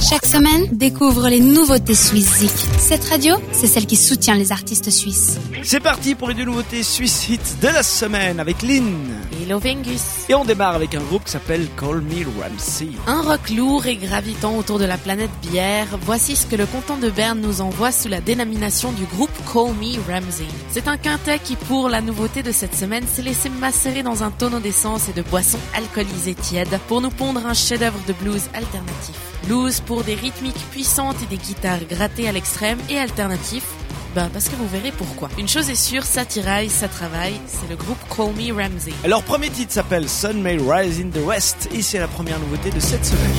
Chaque semaine, découvre les nouveautés suisses Zik. Cette radio, c'est celle qui soutient les artistes suisses. C'est parti pour les deux nouveautés Swiss Hits de la semaine avec Lynn. Et Lovengus. Et on démarre avec un groupe qui s'appelle Call Me Ramsey. Un rock lourd et gravitant autour de la planète bière, voici ce que le canton de Berne nous envoie sous la dénomination du groupe Call Me Ramsey. C'est un quintet qui, pour la nouveauté de cette semaine, s'est laissé macérer dans un tonneau d'essence et de boissons alcoolisées tièdes pour nous pondre un chef-d'œuvre de blues alternatif. Blues pour des rythmiques puissantes et des guitares grattées à l'extrême et alternatif. Ben parce que vous verrez pourquoi. Une chose est sûre, ça tiraille, ça travaille, c'est le groupe Call Me Ramsey. Alors premier titre s'appelle Sun May Rise in the West et c'est la première nouveauté de cette semaine.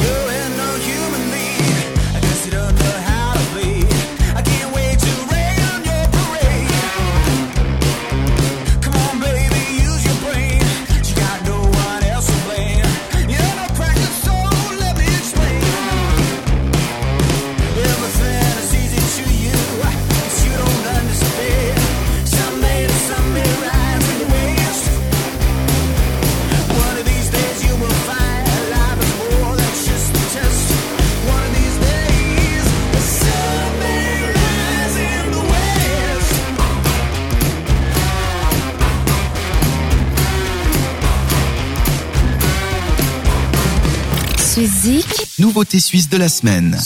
physique Nouveauté suisse de la semaine.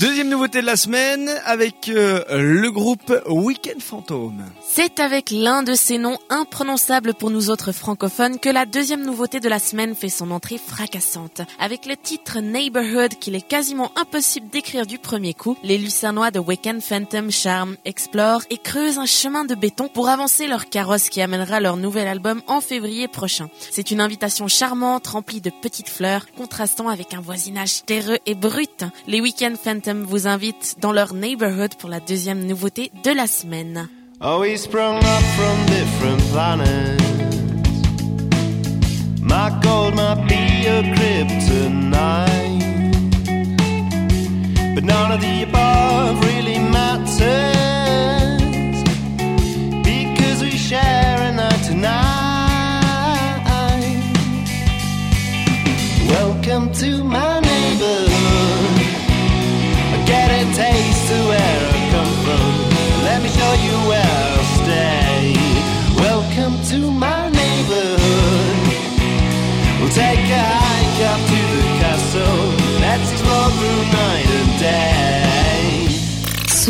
Deuxième nouveauté de la semaine avec euh, le groupe Weekend Phantom. C'est avec l'un de ces noms imprononçables pour nous autres francophones que la deuxième nouveauté de la semaine fait son entrée fracassante. Avec le titre Neighborhood qu'il est quasiment impossible d'écrire du premier coup, les Lucernois de Weekend Phantom charment, explorent et creusent un chemin de béton pour avancer leur carrosse qui amènera leur nouvel album en février prochain. C'est une invitation charmante remplie de petites fleurs, contrastant avec un voisinage terreux et brut. Les Weekend Phantom vous invitent dans leur Neighborhood pour la deuxième nouveauté de la semaine. Oh, we sprung up from different planets. My gold might be a kryptonite. But none of the above really matters. Because we share a night tonight. Welcome to my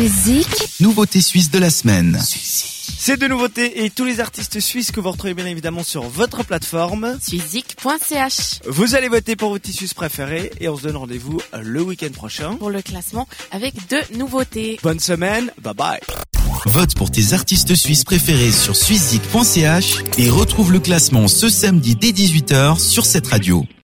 Suizik, Nouveauté suisse de la semaine. Ces deux nouveautés et tous les artistes suisses que vous retrouvez bien évidemment sur votre plateforme. Suizik.ch Vous allez voter pour vos tissus préférés et on se donne rendez-vous le week-end prochain. pour le classement avec deux nouveautés. Bonne semaine, bye bye. Vote pour tes artistes suisses préférés sur suizik.ch et retrouve le classement ce samedi dès 18h sur cette radio.